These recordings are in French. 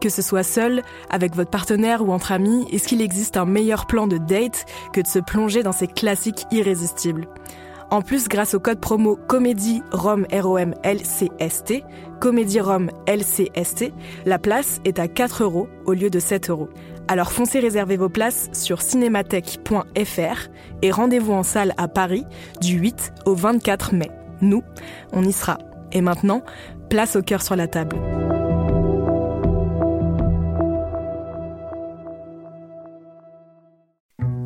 Que ce soit seul, avec votre partenaire ou entre amis, est-ce qu'il existe un meilleur plan de date que de se plonger dans ces classiques irrésistibles? En plus, grâce au code promo Comédie Rome ROM LCST, Comédie Rome LCST, la place est à 4 euros au lieu de 7 euros. Alors foncez réserver vos places sur cinémathèque.fr et rendez-vous en salle à Paris du 8 au 24 mai. Nous, on y sera. Et maintenant, place au cœur sur la table.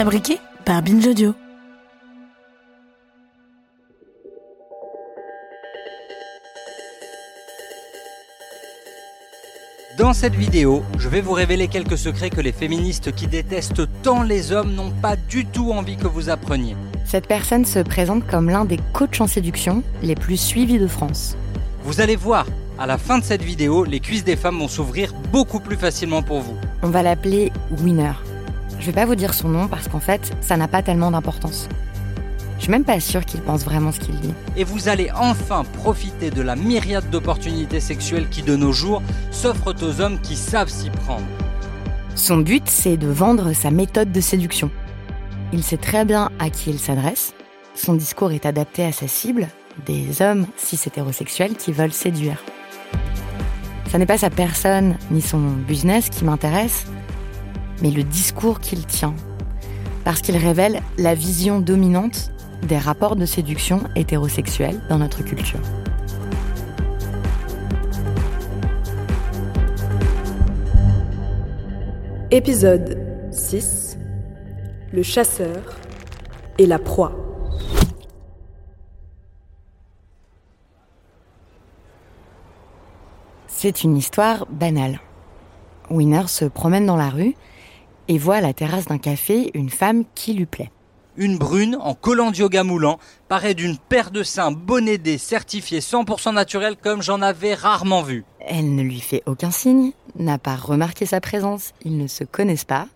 Fabriqué par Binge Audio. Dans cette vidéo, je vais vous révéler quelques secrets que les féministes qui détestent tant les hommes n'ont pas du tout envie que vous appreniez. Cette personne se présente comme l'un des coachs en séduction les plus suivis de France. Vous allez voir, à la fin de cette vidéo, les cuisses des femmes vont s'ouvrir beaucoup plus facilement pour vous. On va l'appeler Winner. Je vais pas vous dire son nom parce qu'en fait, ça n'a pas tellement d'importance. Je suis même pas sûre qu'il pense vraiment ce qu'il dit. Et vous allez enfin profiter de la myriade d'opportunités sexuelles qui de nos jours s'offrent aux hommes qui savent s'y prendre. Son but, c'est de vendre sa méthode de séduction. Il sait très bien à qui il s'adresse. Son discours est adapté à sa cible, des hommes cis hétérosexuels qui veulent séduire. Ça n'est pas sa personne ni son business qui m'intéresse, mais le discours qu'il tient. Parce qu'il révèle la vision dominante des rapports de séduction hétérosexuels dans notre culture. Épisode 6 Le chasseur et la proie. C'est une histoire banale. Winner se promène dans la rue et voit à la terrasse d'un café une femme qui lui plaît. Une brune en collant de yoga moulant paraît d'une paire de seins bonnédés certifiés 100% naturels comme j'en avais rarement vu. Elle ne lui fait aucun signe, n'a pas remarqué sa présence, ils ne se connaissent pas,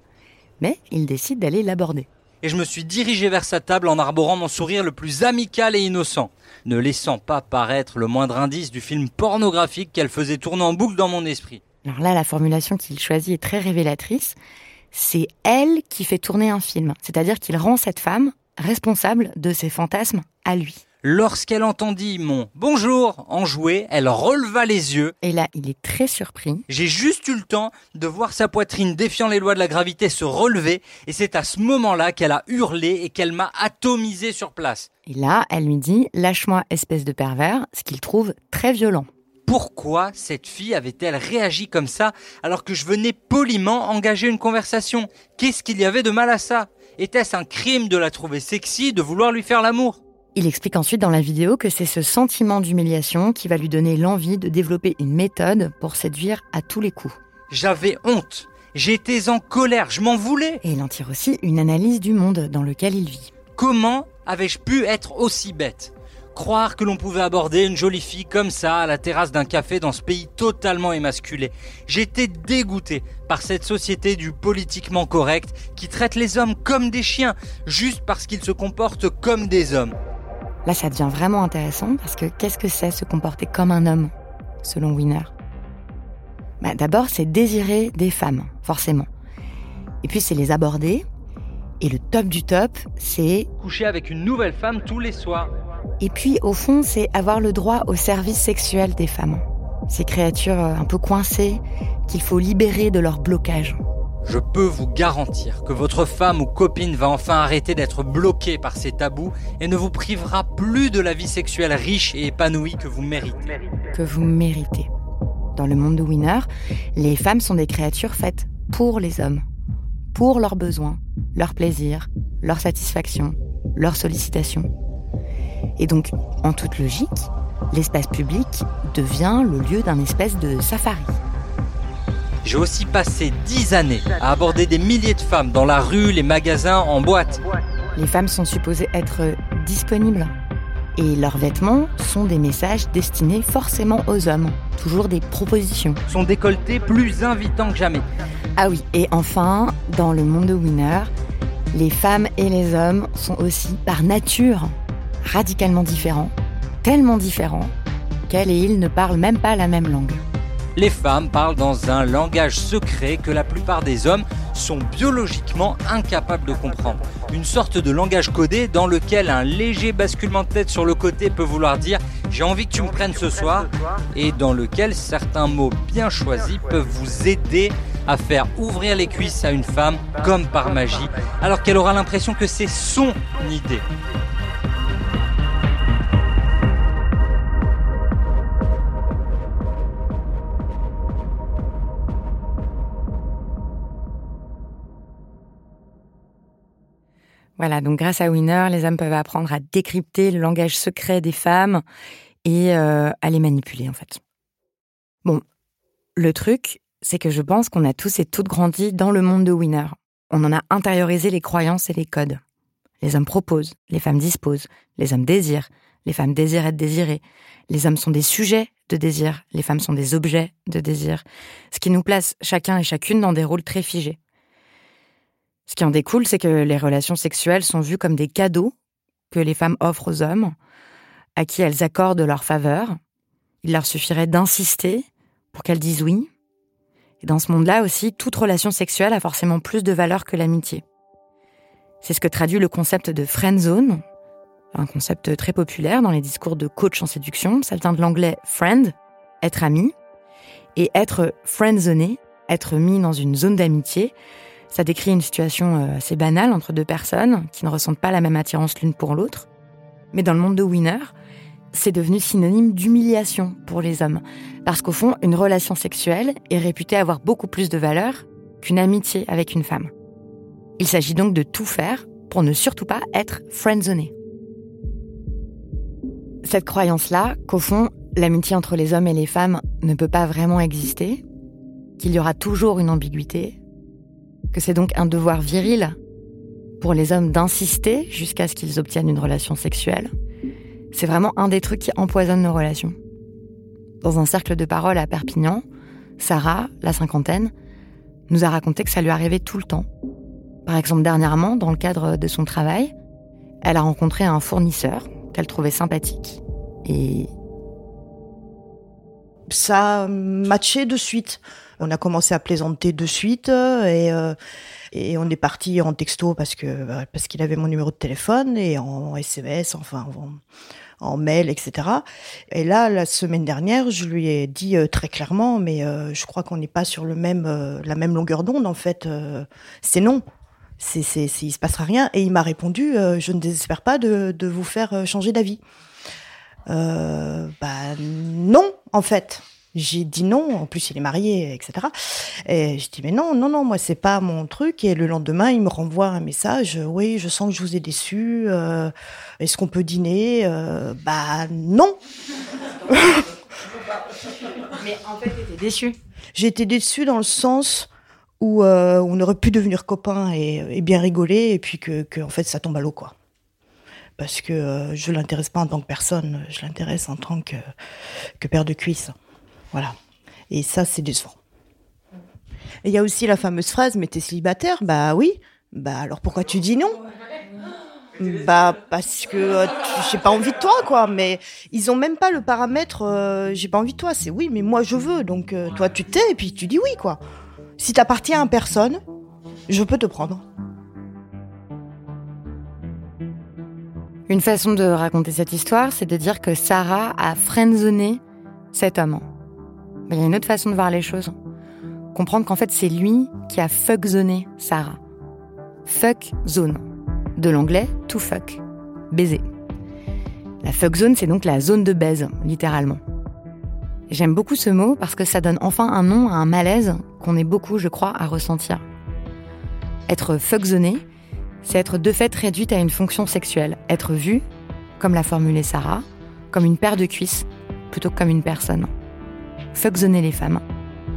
mais il décide d'aller l'aborder. Et je me suis dirigé vers sa table en arborant mon sourire le plus amical et innocent, ne laissant pas paraître le moindre indice du film pornographique qu'elle faisait tourner en boucle dans mon esprit. Alors là, la formulation qu'il choisit est très révélatrice. C'est elle qui fait tourner un film, c'est-à-dire qu'il rend cette femme responsable de ses fantasmes à lui. Lorsqu'elle entendit mon bonjour enjoué, elle releva les yeux. Et là, il est très surpris. J'ai juste eu le temps de voir sa poitrine défiant les lois de la gravité se relever et c'est à ce moment-là qu'elle a hurlé et qu'elle m'a atomisé sur place. Et là, elle lui dit Lâche-moi, espèce de pervers, ce qu'il trouve très violent. Pourquoi cette fille avait-elle réagi comme ça alors que je venais poliment engager une conversation? Qu'est-ce qu'il y avait de mal à ça? Était-ce un crime de la trouver sexy, de vouloir lui faire l'amour? Il explique ensuite dans la vidéo que c'est ce sentiment d'humiliation qui va lui donner l'envie de développer une méthode pour séduire à tous les coups. J'avais honte. J'étais en colère, je m'en voulais. Et il en tire aussi une analyse du monde dans lequel il vit. Comment avais-je pu être aussi bête? Croire que l'on pouvait aborder une jolie fille comme ça à la terrasse d'un café dans ce pays totalement émasculé. J'étais dégoûté par cette société du politiquement correct qui traite les hommes comme des chiens juste parce qu'ils se comportent comme des hommes. Là, ça devient vraiment intéressant parce que qu'est-ce que c'est se comporter comme un homme, selon Winner bah, D'abord, c'est désirer des femmes, forcément. Et puis, c'est les aborder. Et le top du top, c'est... Coucher avec une nouvelle femme tous les soirs. Et puis, au fond, c'est avoir le droit au service sexuel des femmes. Ces créatures euh, un peu coincées qu'il faut libérer de leur blocage. Je peux vous garantir que votre femme ou copine va enfin arrêter d'être bloquée par ces tabous et ne vous privera plus de la vie sexuelle riche et épanouie que vous méritez. Que vous méritez. Dans le monde de Winner, les femmes sont des créatures faites pour les hommes, pour leurs besoins, leurs plaisirs, leur satisfaction, leurs sollicitations. Et donc, en toute logique, l'espace public devient le lieu d'un espèce de safari. J'ai aussi passé dix années à aborder des milliers de femmes dans la rue, les magasins, en boîte. Les femmes sont supposées être disponibles. Et leurs vêtements sont des messages destinés forcément aux hommes. Toujours des propositions. Sont décolletés plus invitants que jamais. Ah oui, et enfin, dans le monde de Winner, les femmes et les hommes sont aussi par nature radicalement différents, tellement différents qu'elle et il ne parlent même pas la même langue. Les femmes parlent dans un langage secret que la plupart des hommes sont biologiquement incapables de comprendre. Une sorte de langage codé dans lequel un léger basculement de tête sur le côté peut vouloir dire j'ai envie que tu me prennes ce soir et dans lequel certains mots bien choisis peuvent vous aider à faire ouvrir les cuisses à une femme comme par magie alors qu'elle aura l'impression que c'est son idée. Donc grâce à Winner, les hommes peuvent apprendre à décrypter le langage secret des femmes et euh, à les manipuler en fait. Bon, le truc, c'est que je pense qu'on a tous et toutes grandi dans le monde de Winner. On en a intériorisé les croyances et les codes. Les hommes proposent, les femmes disposent, les hommes désirent, les femmes désirent être désirées. Les hommes sont des sujets de désir, les femmes sont des objets de désir. Ce qui nous place chacun et chacune dans des rôles très figés. Ce qui en découle, c'est que les relations sexuelles sont vues comme des cadeaux que les femmes offrent aux hommes, à qui elles accordent leur faveur. Il leur suffirait d'insister pour qu'elles disent oui. Et dans ce monde-là aussi, toute relation sexuelle a forcément plus de valeur que l'amitié. C'est ce que traduit le concept de friend zone, un concept très populaire dans les discours de coach en séduction. Ça vient de l'anglais friend, être ami, et être friendzoné, être mis dans une zone d'amitié, ça décrit une situation euh, assez banale entre deux personnes qui ne ressentent pas la même attirance l'une pour l'autre. Mais dans le monde de Winner, c'est devenu synonyme d'humiliation pour les hommes. Parce qu'au fond, une relation sexuelle est réputée avoir beaucoup plus de valeur qu'une amitié avec une femme. Il s'agit donc de tout faire pour ne surtout pas être friendzoné. Cette croyance-là, qu'au fond, l'amitié entre les hommes et les femmes ne peut pas vraiment exister, qu'il y aura toujours une ambiguïté, que c'est donc un devoir viril pour les hommes d'insister jusqu'à ce qu'ils obtiennent une relation sexuelle. C'est vraiment un des trucs qui empoisonne nos relations. Dans un cercle de parole à Perpignan, Sarah, la cinquantaine, nous a raconté que ça lui arrivait tout le temps. Par exemple, dernièrement, dans le cadre de son travail, elle a rencontré un fournisseur qu'elle trouvait sympathique et ça matchait de suite. On a commencé à plaisanter de suite euh, et, euh, et on est parti en texto parce que euh, parce qu'il avait mon numéro de téléphone et en SMS, enfin en, en, mail, etc. Et là, la semaine dernière, je lui ai dit très clairement, mais je crois qu'on n'est pas sur le même la même longueur d'onde en fait. c'est non. C'est, c'est, il se passera rien. Et il m'a répondu, je ne désespère pas de, de vous faire changer d'avis. Euh, bah non, en fait. J'ai dit non, en plus il est marié, etc. Et je dis mais non, non, non, moi c'est pas mon truc. Et le lendemain, il me renvoie un message. Oui, je sens que je vous ai déçu. Euh, Est-ce qu'on peut dîner? Euh, Bah non. mais en fait, t'étais déçu. J'ai été déçue dans le sens où euh, on aurait pu devenir copains et, bien rigoler, et puis que, en fait ça tombe à l'eau, quoi. Parce que je l'intéresse pas en tant que personne, je l'intéresse en tant que, que père de cuisse. Voilà. Et ça, c'est décevant. Et il y a aussi la fameuse phrase, mais t'es célibataire? Bah oui. Bah alors pourquoi tu dis non? Bah parce que euh, j'ai pas envie de toi quoi, mais ils ont même pas le paramètre euh, j'ai pas envie de toi, c'est oui mais moi je veux donc euh, toi tu t'es et puis tu dis oui quoi. Si t'appartiens à personne, je peux te prendre. Une façon de raconter cette histoire, c'est de dire que Sarah a friendzoné cet homme. Il y a une autre façon de voir les choses. Comprendre qu'en fait c'est lui qui a fuckzoné Sarah. Fuck zone de l'anglais to fuck, baiser. La fuck zone, c'est donc la zone de baise, littéralement. J'aime beaucoup ce mot parce que ça donne enfin un nom à un malaise qu'on est beaucoup, je crois, à ressentir. Être fuckzoné, c'est être de fait réduite à une fonction sexuelle, être vue, comme l'a formulé Sarah, comme une paire de cuisses, plutôt que comme une personne. Fuckzoner les femmes,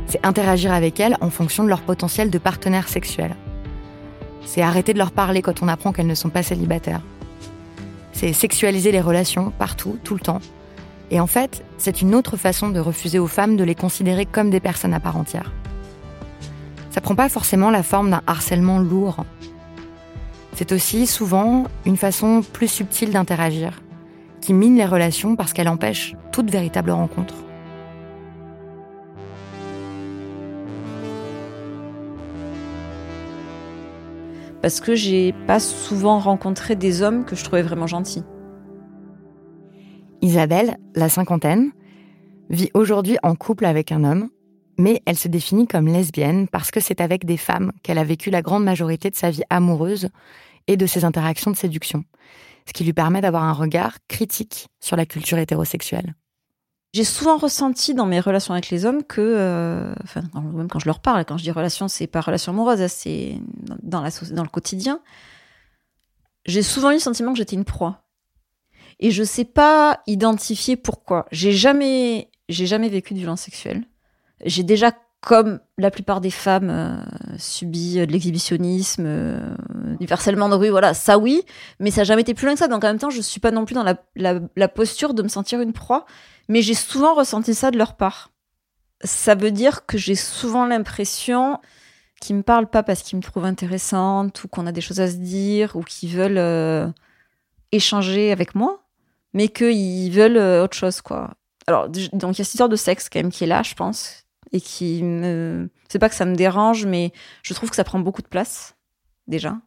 c'est interagir avec elles en fonction de leur potentiel de partenaire sexuel. C'est arrêter de leur parler quand on apprend qu'elles ne sont pas célibataires. C'est sexualiser les relations partout, tout le temps. Et en fait, c'est une autre façon de refuser aux femmes de les considérer comme des personnes à part entière. Ça prend pas forcément la forme d'un harcèlement lourd. C'est aussi souvent une façon plus subtile d'interagir, qui mine les relations parce qu'elle empêche toute véritable rencontre. Parce que j'ai pas souvent rencontré des hommes que je trouvais vraiment gentils. Isabelle, la cinquantaine, vit aujourd'hui en couple avec un homme, mais elle se définit comme lesbienne parce que c'est avec des femmes qu'elle a vécu la grande majorité de sa vie amoureuse et de ses interactions de séduction, ce qui lui permet d'avoir un regard critique sur la culture hétérosexuelle. J'ai souvent ressenti dans mes relations avec les hommes que, euh, enfin, même quand je leur parle, quand je dis relation, c'est pas relation amoureuse, hein, c'est dans, la, dans le quotidien. J'ai souvent eu le sentiment que j'étais une proie. Et je sais pas identifier pourquoi. J'ai jamais, j'ai jamais vécu de violence sexuelle. J'ai déjà, comme la plupart des femmes, euh, subi de l'exhibitionnisme, euh, du harcèlement de rue, voilà, ça oui, mais ça n'a jamais été plus loin que ça. Donc en même temps, je suis pas non plus dans la, la posture de me sentir une proie mais j'ai souvent ressenti ça de leur part. Ça veut dire que j'ai souvent l'impression qu'ils me parlent pas parce qu'ils me trouvent intéressante ou qu'on a des choses à se dire ou qu'ils veulent euh, échanger avec moi, mais qu'ils veulent euh, autre chose, quoi. Alors, donc il y a cette histoire de sexe quand même qui est là, je pense, et qui me. C'est pas que ça me dérange, mais je trouve que ça prend beaucoup de place, déjà.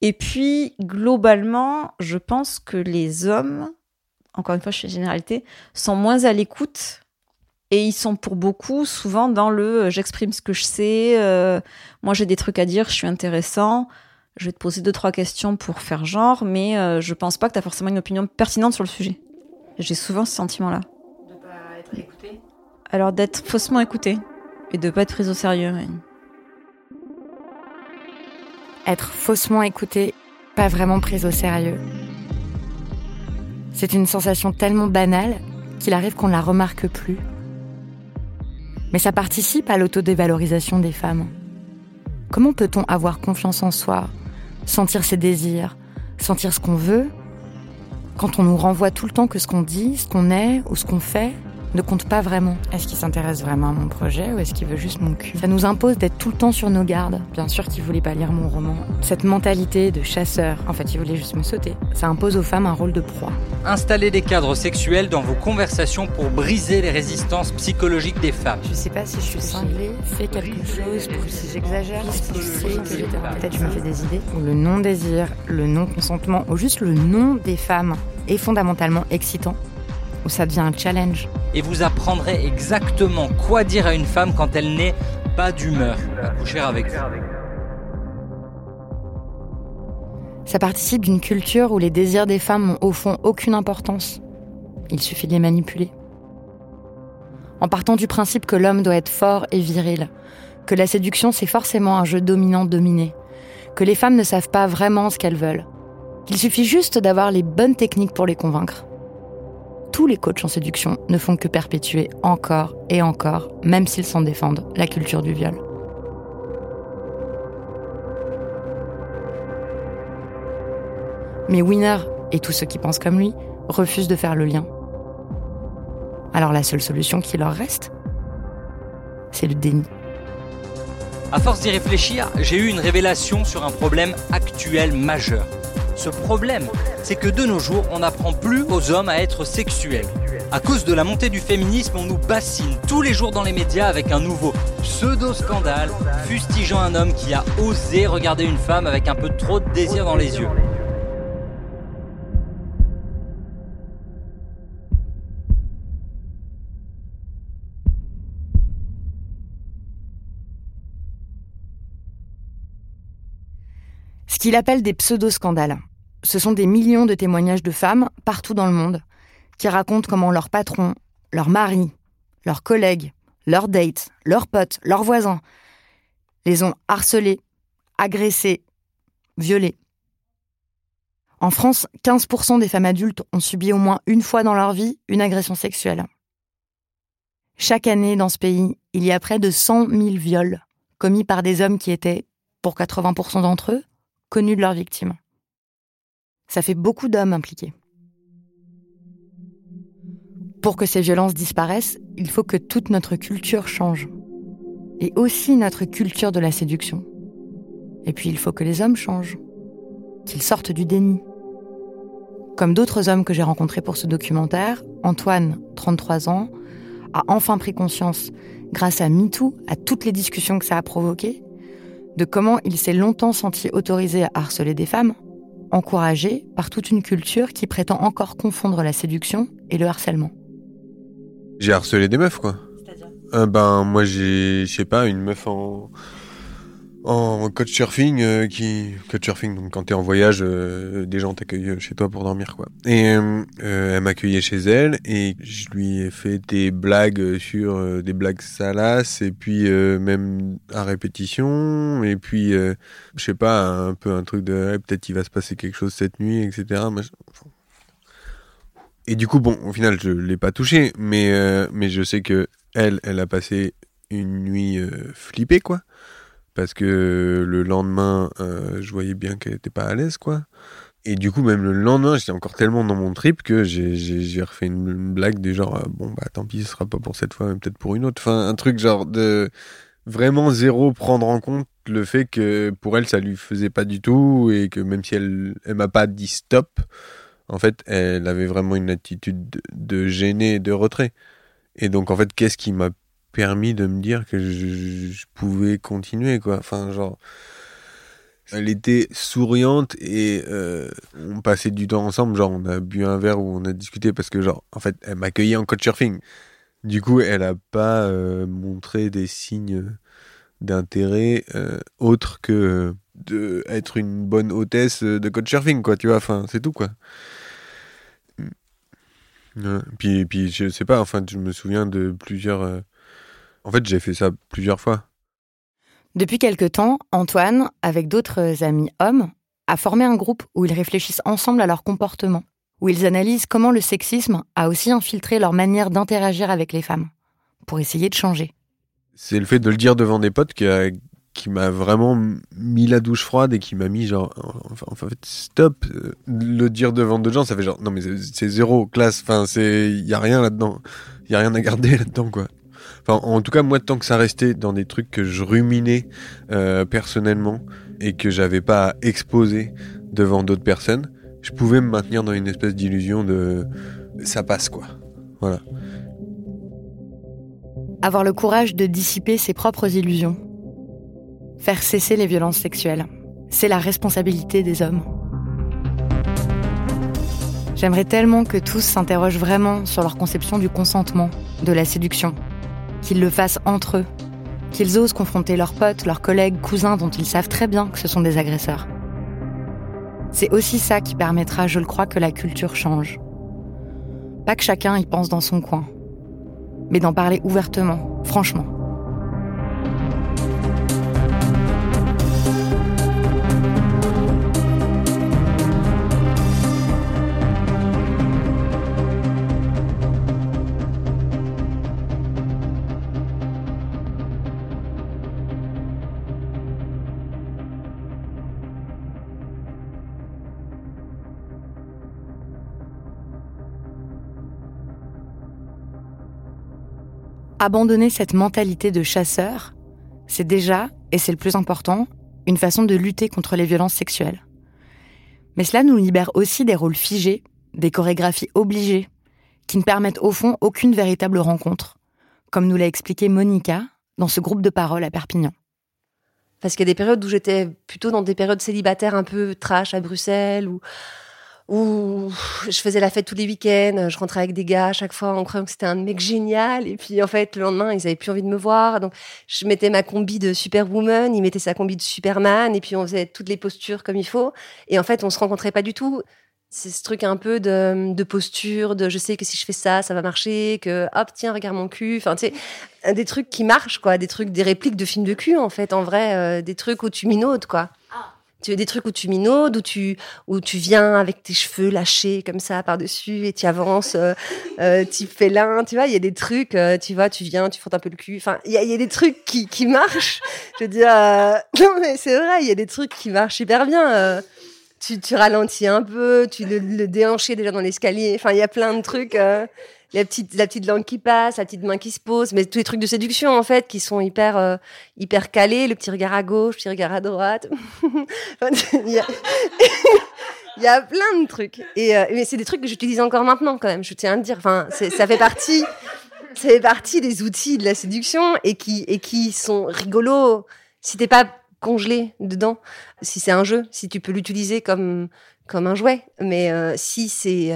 Et puis, globalement, je pense que les hommes encore une fois, je fais généralité, sont moins à l'écoute et ils sont pour beaucoup souvent dans le euh, j'exprime ce que je sais, euh, moi j'ai des trucs à dire, je suis intéressant, je vais te poser deux, trois questions pour faire genre, mais euh, je pense pas que tu as forcément une opinion pertinente sur le sujet. J'ai souvent ce sentiment-là. De pas être écouté? Alors d'être faussement écouté et de pas être prise au sérieux. Être faussement écouté, pas vraiment prise au sérieux. C'est une sensation tellement banale qu'il arrive qu'on ne la remarque plus. Mais ça participe à l'autodévalorisation des femmes. Comment peut-on avoir confiance en soi, sentir ses désirs, sentir ce qu'on veut, quand on nous renvoie tout le temps que ce qu'on dit, ce qu'on est ou ce qu'on fait? Ne compte pas vraiment. Est-ce qu'il s'intéresse vraiment à mon projet ou est-ce qu'il veut juste mon cul? Ça nous impose d'être tout le temps sur nos gardes. Bien sûr qu'il voulait pas lire mon roman. Cette mentalité de chasseur, en fait, il voulait juste me sauter. Ça impose aux femmes un rôle de proie. Installez des cadres sexuels dans vos conversations pour briser les résistances psychologiques des femmes. Je sais pas si je suis cinglée, fais quelque chose, pour si j'exagère, peut-être je me fais des idées. Ou le non-désir, le non-consentement, ou juste le nom des femmes est fondamentalement excitant où ça devient un challenge. Et vous apprendrez exactement quoi dire à une femme quand elle n'est pas d'humeur à coucher avec vous. Ça participe d'une culture où les désirs des femmes n'ont au fond aucune importance. Il suffit de les manipuler. En partant du principe que l'homme doit être fort et viril, que la séduction c'est forcément un jeu dominant-dominé, que les femmes ne savent pas vraiment ce qu'elles veulent, qu'il suffit juste d'avoir les bonnes techniques pour les convaincre tous les coachs en séduction ne font que perpétuer encore et encore, même s'ils s'en défendent, la culture du viol. Mais Winner et tous ceux qui pensent comme lui refusent de faire le lien. Alors la seule solution qui leur reste, c'est le déni. À force d'y réfléchir, j'ai eu une révélation sur un problème actuel majeur. Ce problème, c'est que de nos jours, on n'apprend plus aux hommes à être sexuels. À cause de la montée du féminisme, on nous bassine tous les jours dans les médias avec un nouveau pseudo-scandale, fustigeant un homme qui a osé regarder une femme avec un peu trop de désir dans les yeux. Qu'il appelle des pseudo-scandales. Ce sont des millions de témoignages de femmes partout dans le monde qui racontent comment leur patron, leur mari, leurs collègues, leurs dates, leurs potes, leurs voisins les ont harcelés, agressés, violés. En France, 15% des femmes adultes ont subi au moins une fois dans leur vie une agression sexuelle. Chaque année dans ce pays, il y a près de 100 000 viols commis par des hommes qui étaient, pour 80% d'entre eux, connus de leurs victimes. Ça fait beaucoup d'hommes impliqués. Pour que ces violences disparaissent, il faut que toute notre culture change. Et aussi notre culture de la séduction. Et puis il faut que les hommes changent. Qu'ils sortent du déni. Comme d'autres hommes que j'ai rencontrés pour ce documentaire, Antoine, 33 ans, a enfin pris conscience, grâce à MeToo, à toutes les discussions que ça a provoquées, de comment il s'est longtemps senti autorisé à harceler des femmes, encouragé par toute une culture qui prétend encore confondre la séduction et le harcèlement. J'ai harcelé des meufs, quoi. C'est-à-dire? Euh, Ben, moi, j'ai, je sais pas, une meuf en en coach surfing euh, qui coach surfing donc quand t'es en voyage euh, des gens t'accueillent chez toi pour dormir quoi. Et euh, elle m'accueillait chez elle et je lui ai fait des blagues sur des blagues salaces et puis même à répétition et puis je sais pas un peu un truc de peut-être il va se passer quelque chose cette nuit etc et du coup bon au final je l'ai pas touché mais mais je sais que elle elle a passé une nuit flippée quoi parce que le lendemain, euh, je voyais bien qu'elle était pas à l'aise, quoi. Et du coup, même le lendemain, j'étais encore tellement dans mon trip que j'ai refait une, blague du genre, euh, bon, bah tant pis, ce sera pas pour cette fois, mais peut-être pour une autre. Enfin, un truc genre de vraiment zéro prendre en compte le fait que pour elle, ça lui faisait pas du tout et que même si elle, elle m'a pas dit stop, en fait, elle avait vraiment une attitude de, de et de retrait. Et donc, en fait, qu'est-ce qui m'a permis de me dire que je, pouvais continuer, quoi. Enfin, genre, elle était souriante et euh, on passait du temps ensemble. Genre, on a bu un verre où on a discuté parce que, genre, en fait, elle m'accueillait en coach surfing. Du coup, elle a pas euh, montré des signes d'intérêt euh, autres que de être une bonne hôtesse de coach surfing, quoi. Tu vois, enfin, c'est tout, quoi. Puis, puis, je sais pas, enfin, je me souviens de plusieurs en fait, j'ai fait ça plusieurs fois. Depuis quelque temps, Antoine, avec d'autres amis hommes, a formé un groupe où ils réfléchissent ensemble à leur comportement, où ils analysent comment le sexisme a aussi infiltré leur manière d'interagir avec les femmes, pour essayer de changer. C'est le fait de le dire devant des potes qui, qui m'a vraiment mis la douche froide et qui m'a mis genre, en fait, stop. Le dire devant d'autres gens, ça fait genre, non mais c'est zéro classe, enfin, c'est, il y a rien là-dedans. Il y a rien à garder là-dedans, quoi. En tout cas, moi, tant que ça restait dans des trucs que je ruminais euh, personnellement et que j'avais pas exposé devant d'autres personnes, je pouvais me maintenir dans une espèce d'illusion de ça passe quoi. Voilà. Avoir le courage de dissiper ses propres illusions. Faire cesser les violences sexuelles. C'est la responsabilité des hommes. J'aimerais tellement que tous s'interrogent vraiment sur leur conception du consentement, de la séduction, qu'ils le fassent entre eux, qu'ils osent confronter leurs potes, leurs collègues, cousins dont ils savent très bien que ce sont des agresseurs. C'est aussi ça qui permettra, je le crois, que la culture change. Pas que chacun y pense dans son coin, mais d'en parler ouvertement, franchement. Abandonner cette mentalité de chasseur, c'est déjà, et c'est le plus important, une façon de lutter contre les violences sexuelles. Mais cela nous libère aussi des rôles figés, des chorégraphies obligées, qui ne permettent au fond aucune véritable rencontre, comme nous l'a expliqué Monica dans ce groupe de parole à Perpignan. Parce qu'il y a des périodes où j'étais plutôt dans des périodes célibataires un peu trash à Bruxelles, ou je faisais la fête tous les week-ends, je rentrais avec des gars à chaque fois en croyant que c'était un mec génial. Et puis en fait, le lendemain, ils avaient plus envie de me voir. Donc je mettais ma combi de Superwoman, ils mettaient sa combi de Superman, et puis on faisait toutes les postures comme il faut. Et en fait, on se rencontrait pas du tout. C'est ce truc un peu de, de, posture, de je sais que si je fais ça, ça va marcher, que hop, tiens, regarde mon cul. Enfin, tu sais, des trucs qui marchent, quoi. Des trucs, des répliques de films de cul, en fait, en vrai, euh, des trucs où tu minaudes, quoi. Tu as des trucs où tu minaudes, où tu, où tu viens avec tes cheveux lâchés comme ça par-dessus et tu avances, euh, euh, tu fais l'un, tu vois, il y a des trucs, euh, tu vois, tu viens, tu frottes un peu le cul. Enfin, il y a, y a, des trucs qui, qui marchent. Je veux dire, euh, non mais c'est vrai, il y a des trucs qui marchent super bien. Euh, tu, tu ralentis un peu, tu le, le déjà dans l'escalier. Enfin, il y a plein de trucs la petite, la petite langue qui passe, la petite main qui se pose, mais tous les trucs de séduction en fait qui sont hyper, euh, hyper calés, le petit regard à gauche, le petit regard à droite. il, y a... il y a plein de trucs. Et euh, mais c'est des trucs que j'utilise encore maintenant quand même. Je tiens à le dire. Enfin, ça fait partie, ça fait partie des outils de la séduction et qui et qui sont rigolos si t'es pas congelé dedans. Si c'est un jeu, si tu peux l'utiliser comme comme un jouet. Mais euh, si c'est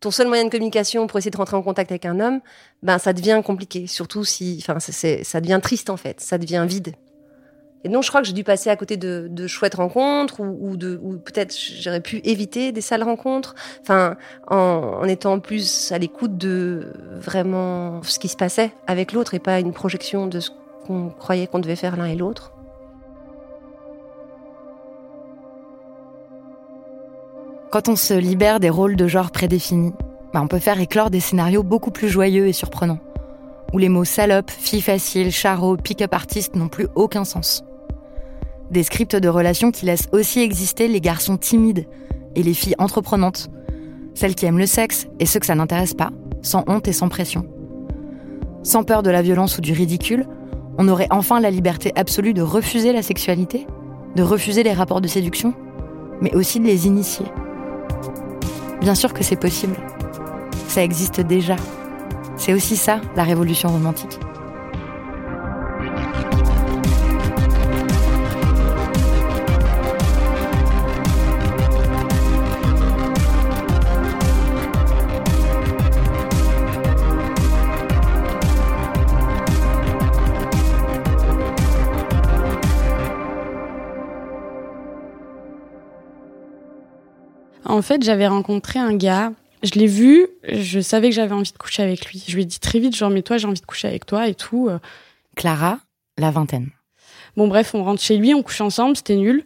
ton seul moyen de communication pour essayer de rentrer en contact avec un homme, ben ça devient compliqué. Surtout si, enfin, ça devient triste en fait, ça devient vide. Et donc je crois que j'ai dû passer à côté de, de chouettes rencontres ou, ou de, ou peut-être j'aurais pu éviter des sales rencontres. Enfin, en, en étant plus à l'écoute de vraiment ce qui se passait avec l'autre et pas une projection de ce qu'on croyait qu'on devait faire l'un et l'autre. Quand on se libère des rôles de genre prédéfinis, bah on peut faire éclore des scénarios beaucoup plus joyeux et surprenants, où les mots salope, fille facile, charo, pick-up artiste n'ont plus aucun sens. Des scripts de relations qui laissent aussi exister les garçons timides et les filles entreprenantes, celles qui aiment le sexe et ceux que ça n'intéresse pas, sans honte et sans pression. Sans peur de la violence ou du ridicule, on aurait enfin la liberté absolue de refuser la sexualité, de refuser les rapports de séduction, mais aussi de les initier. Bien sûr que c'est possible. Ça existe déjà. C'est aussi ça, la révolution romantique. En fait, j'avais rencontré un gars. Je l'ai vu, je savais que j'avais envie de coucher avec lui. Je lui ai dit très vite, genre, mais toi, j'ai envie de coucher avec toi et tout. Clara, la vingtaine. Bon, bref, on rentre chez lui, on couche ensemble, c'était nul.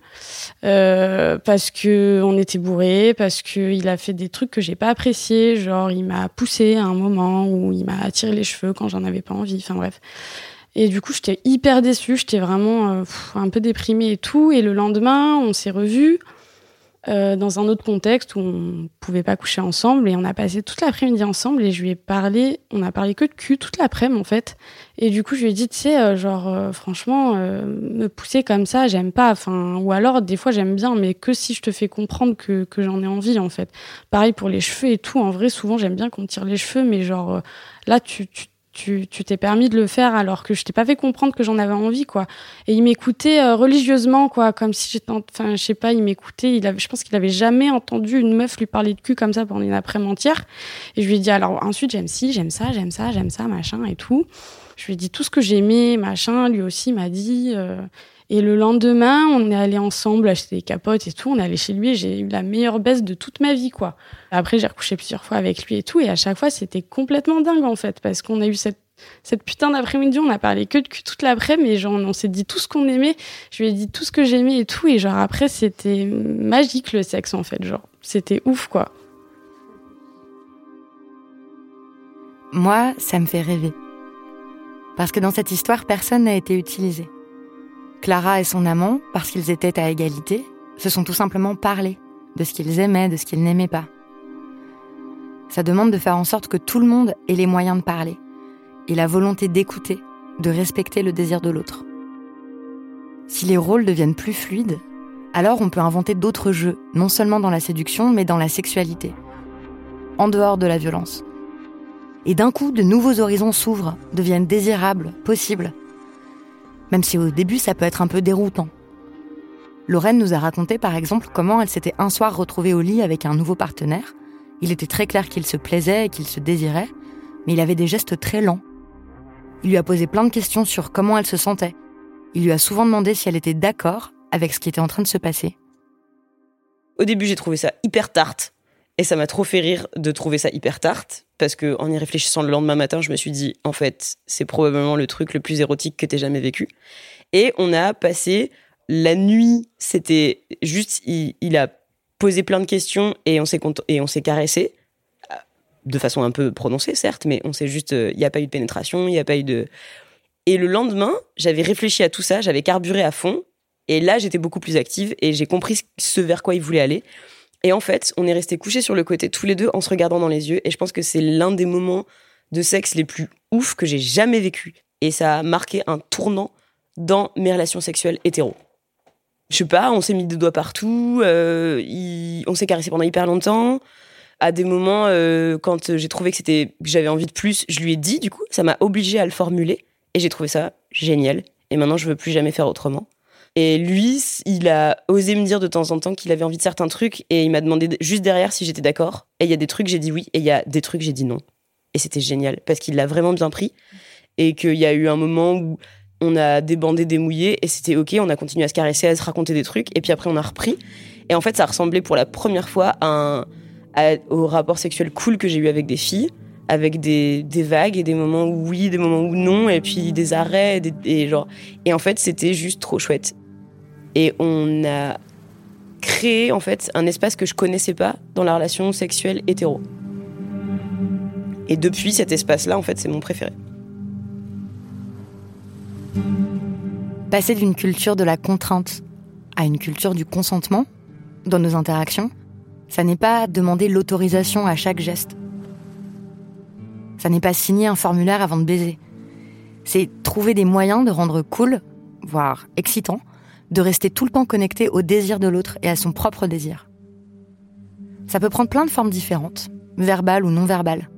Euh, parce que on était bourrés, parce qu'il a fait des trucs que j'ai pas appréciés. Genre, il m'a poussé à un moment où il m'a attiré les cheveux quand j'en avais pas envie. Enfin, bref. Et du coup, j'étais hyper déçue, j'étais vraiment euh, un peu déprimée et tout. Et le lendemain, on s'est revus. Euh, dans un autre contexte où on pouvait pas coucher ensemble et on a passé toute l'après-midi ensemble et je lui ai parlé, on a parlé que de cul toute l'après-midi en fait. Et du coup, je lui ai dit, tu sais, euh, genre, euh, franchement, me pousser comme ça, j'aime pas. Enfin, ou alors, des fois, j'aime bien, mais que si je te fais comprendre que, que j'en ai envie, en fait. Pareil pour les cheveux et tout. En vrai, souvent, j'aime bien qu'on me tire les cheveux, mais genre, là, tu, tu tu t'es permis de le faire alors que je t'ai pas fait comprendre que j'en avais envie quoi. Et il m'écoutait euh, religieusement quoi comme si j'étais enfin je sais pas il m'écoutait il avait je pense qu'il avait jamais entendu une meuf lui parler de cul comme ça pendant une après-midi et je lui ai dit alors ensuite j'aime ci j'aime ça j'aime ça j'aime ça machin et tout. Je lui ai dit tout ce que j'aimais machin lui aussi m'a dit euh, et le lendemain, on est allé ensemble acheter des capotes et tout. On est allé chez lui et j'ai eu la meilleure baisse de toute ma vie, quoi. Après, j'ai recouché plusieurs fois avec lui et tout. Et à chaque fois, c'était complètement dingue, en fait, parce qu'on a eu cette, cette putain d'après-midi. On a parlé que de cul toute l'après, mais genre, on s'est dit tout ce qu'on aimait. Je lui ai dit tout ce que j'aimais et tout. Et genre, après, c'était magique, le sexe, en fait. Genre, c'était ouf, quoi. Moi, ça me fait rêver. Parce que dans cette histoire, personne n'a été utilisé. Clara et son amant, parce qu'ils étaient à égalité, se sont tout simplement parlé de ce qu'ils aimaient, de ce qu'ils n'aimaient pas. Ça demande de faire en sorte que tout le monde ait les moyens de parler et la volonté d'écouter, de respecter le désir de l'autre. Si les rôles deviennent plus fluides, alors on peut inventer d'autres jeux, non seulement dans la séduction, mais dans la sexualité, en dehors de la violence. Et d'un coup, de nouveaux horizons s'ouvrent, deviennent désirables, possibles. Même si au début, ça peut être un peu déroutant. Lorraine nous a raconté par exemple comment elle s'était un soir retrouvée au lit avec un nouveau partenaire. Il était très clair qu'il se plaisait et qu'il se désirait, mais il avait des gestes très lents. Il lui a posé plein de questions sur comment elle se sentait. Il lui a souvent demandé si elle était d'accord avec ce qui était en train de se passer. Au début, j'ai trouvé ça hyper tarte. Et ça m'a trop fait rire de trouver ça hyper tarte. Parce que en y réfléchissant le lendemain matin, je me suis dit, en fait, c'est probablement le truc le plus érotique que t'aies jamais vécu. Et on a passé la nuit, c'était juste, il, a posé plein de questions et on s'est et on s'est caressé de façon un peu prononcée, certes, mais on s'est juste, il n'y a pas eu de pénétration, il n'y a pas eu de. Et le lendemain, j'avais réfléchi à tout ça, j'avais carburé à fond, et là, j'étais beaucoup plus active et j'ai compris ce vers quoi il voulait aller. Et en fait, on est resté couchés sur le côté tous les deux en se regardant dans les yeux, et je pense que c'est l'un des moments de sexe les plus ouf que j'ai jamais vécu. Et ça a marqué un tournant dans mes relations sexuelles hétéro je sais pas, on s'est mis des doigts partout, euh, on s'est caressé pendant hyper longtemps. À des moments, euh, quand j'ai trouvé que c'était, j'avais envie de plus, je lui ai dit, du coup, ça m'a obligé à le formuler. Et j'ai trouvé ça génial. Et maintenant, je veux plus jamais faire autrement. Et lui, il a osé me dire de temps en temps qu'il avait envie de certains trucs et il m'a demandé juste derrière si j'étais d'accord. Et il y a des trucs, j'ai dit oui, et il y a des trucs, j'ai dit non. Et c'était génial parce qu'il l'a vraiment bien pris et qu'il y a eu un moment où on a débandé, démouillé, et c'était ok, on a continué à se caresser, à se raconter des trucs, et puis après on a repris. Et en fait, ça ressemblait pour la première fois un, au rapport sexuel cool que j'ai eu avec des filles, avec des, vagues et des moments où oui, des moments où non, et puis des arrêts, et genre. Et en fait, c'était juste trop chouette. Et on a créé en fait un espace que je connaissais pas dans la relation sexuelle hétéro. Et depuis cet espace-là, en fait, c'est mon préféré. Passer d'une culture de la contrainte à une culture du consentement dans nos interactions, ça n'est pas demander l'autorisation à chaque geste. Ça n'est pas signer un formulaire avant de baiser. C'est trouver des moyens de rendre cool, voire excitant, de rester tout le temps connecté au désir de l'autre et à son propre désir. Ça peut prendre plein de formes différentes, verbales ou non verbales.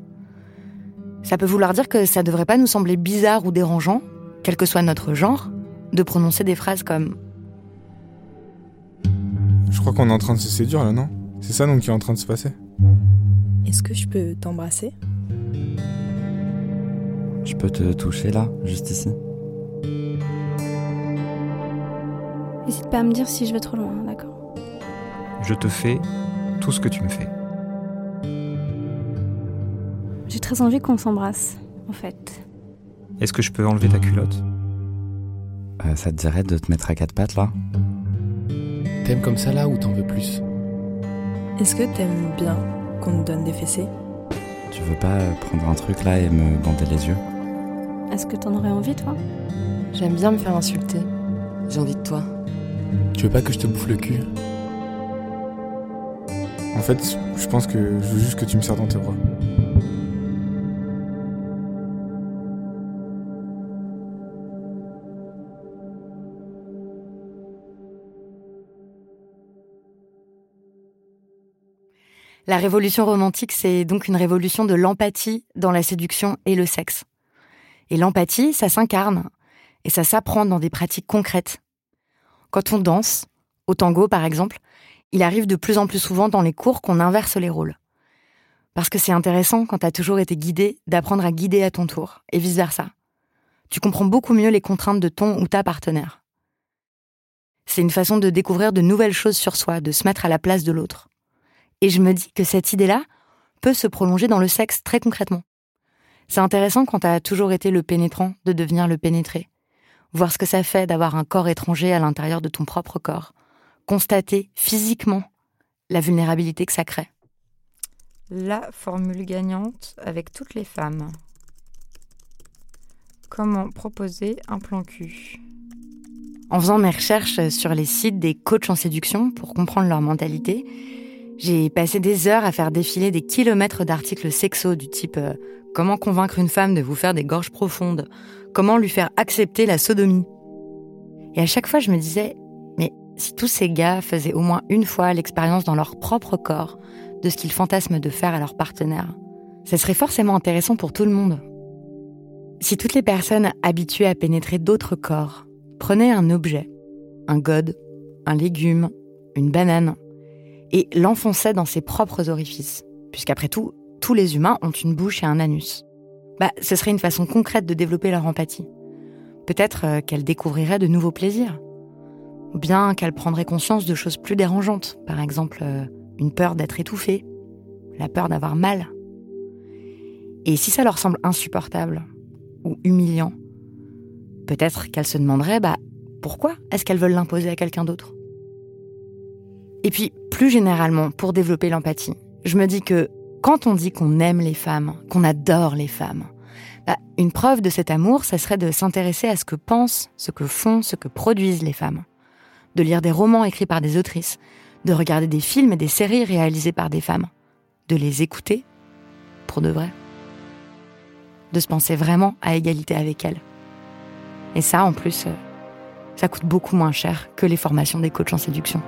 Ça peut vouloir dire que ça devrait pas nous sembler bizarre ou dérangeant, quel que soit notre genre, de prononcer des phrases comme Je crois qu'on est en train de se séduire là, non? C'est ça donc qui est en train de se passer Est-ce que je peux t'embrasser? Je peux te toucher là, juste ici? N'hésite pas à me dire si je vais trop loin, d'accord Je te fais tout ce que tu me fais. J'ai très envie qu'on s'embrasse, en fait. Est-ce que je peux enlever ta culotte? Euh, Ça te dirait de te mettre à quatre pattes là? T'aimes comme ça là ou t'en veux plus? Est-ce que t'aimes bien qu'on te donne des fessées? Tu veux pas prendre un truc là et me bander les yeux? Est-ce que t'en aurais envie toi? J'aime bien me faire insulter. J'ai envie de toi. Tu veux pas que je te bouffe le cul En fait, je pense que je veux juste que tu me sers dans tes bras. La révolution romantique, c'est donc une révolution de l'empathie dans la séduction et le sexe. Et l'empathie, ça s'incarne et ça s'apprend dans des pratiques concrètes. Quand on danse, au tango par exemple, il arrive de plus en plus souvent dans les cours qu'on inverse les rôles. Parce que c'est intéressant quand t'as toujours été guidé d'apprendre à guider à ton tour, et vice-versa. Tu comprends beaucoup mieux les contraintes de ton ou ta partenaire. C'est une façon de découvrir de nouvelles choses sur soi, de se mettre à la place de l'autre. Et je me dis que cette idée-là peut se prolonger dans le sexe très concrètement. C'est intéressant quand tu as toujours été le pénétrant de devenir le pénétré. Voir ce que ça fait d'avoir un corps étranger à l'intérieur de ton propre corps. Constater physiquement la vulnérabilité que ça crée. La formule gagnante avec toutes les femmes. Comment proposer un plan cul? En faisant mes recherches sur les sites des coachs en séduction pour comprendre leur mentalité, J'ai passé des heures à faire défiler des kilomètres d'articles sexo du type euh, Comment convaincre une femme de vous faire des gorges profondes? Comment lui faire accepter la sodomie Et à chaque fois, je me disais Mais si tous ces gars faisaient au moins une fois l'expérience dans leur propre corps de ce qu'ils fantasment de faire à leur partenaire, ça serait forcément intéressant pour tout le monde. Si toutes les personnes habituées à pénétrer d'autres corps prenaient un objet, un god, un légume, une banane, et l'enfonçaient dans ses propres orifices, puisqu'après tout, tous les humains ont une bouche et un anus, bah, ce serait une façon concrète de développer leur empathie. Peut-être euh, qu'elle découvrirait de nouveaux plaisirs, ou bien qu'elle prendrait conscience de choses plus dérangeantes, par exemple euh, une peur d'être étouffée, la peur d'avoir mal. Et si ça leur semble insupportable ou humiliant, peut-être qu'elles se demanderaient bah, pourquoi est-ce qu'elles veulent l'imposer à quelqu'un d'autre? Et puis, plus généralement, pour développer l'empathie, je me dis que quand on dit qu'on aime les femmes, qu'on adore les femmes, bah, une preuve de cet amour, ça serait de s'intéresser à ce que pensent, ce que font, ce que produisent les femmes. De lire des romans écrits par des autrices, de regarder des films et des séries réalisées par des femmes, de les écouter pour de vrai, de se penser vraiment à égalité avec elles. Et ça, en plus, euh, ça coûte beaucoup moins cher que les formations des coachs en séduction.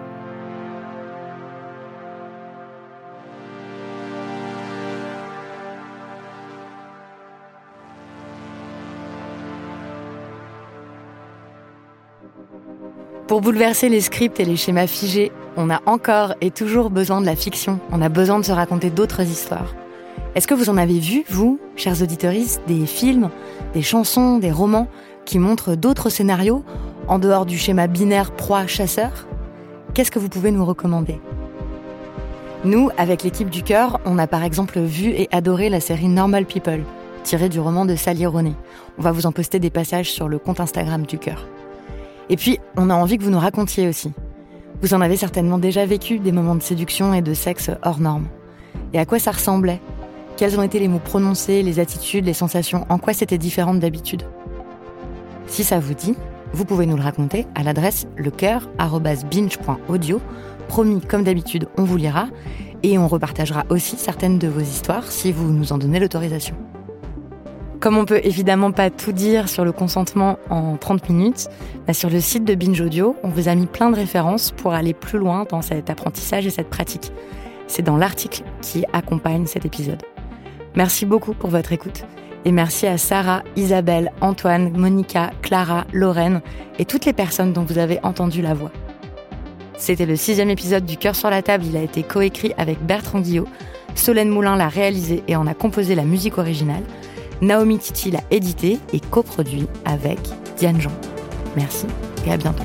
Pour bouleverser les scripts et les schémas figés, on a encore et toujours besoin de la fiction. On a besoin de se raconter d'autres histoires. Est-ce que vous en avez vu, vous, chers auditeurs, des films, des chansons, des romans qui montrent d'autres scénarios en dehors du schéma binaire proie-chasseur? Qu'est-ce que vous pouvez nous recommander? Nous, avec l'équipe du cœur, on a par exemple vu et adoré la série Normal People, tirée du roman de Sally Rooney. On va vous en poster des passages sur le compte Instagram du cœur. Et puis, on a envie que vous nous racontiez aussi. Vous en avez certainement déjà vécu des moments de séduction et de sexe hors normes. Et à quoi ça ressemblait? Quels ont été les mots prononcés, les attitudes, les sensations? En quoi c'était différent d'habitude? Si ça vous dit, vous pouvez nous le raconter à l'adresse lecoeur.binge.audio. Promis, comme d'habitude, on vous lira et on repartagera aussi certaines de vos histoires si vous nous en donnez l'autorisation. Comme on peut évidemment pas tout dire sur le consentement en 30 minutes, bah, sur le site de Binge Audio, on vous a mis plein de références pour aller plus loin dans cet apprentissage et cette pratique. C'est dans l'article qui accompagne cet épisode. Merci beaucoup pour votre écoute et merci à Sarah, Isabelle, Antoine, Monica, Clara, Lorraine et toutes les personnes dont vous avez entendu la voix. C'était le sixième épisode du Cœur sur la table. Il a été coécrit avec Bertrand Guillot. Solène Moulin l'a réalisé et en a composé la musique originale. Naomi Titi l'a édité et coproduit avec Diane Jean. Merci et à bientôt.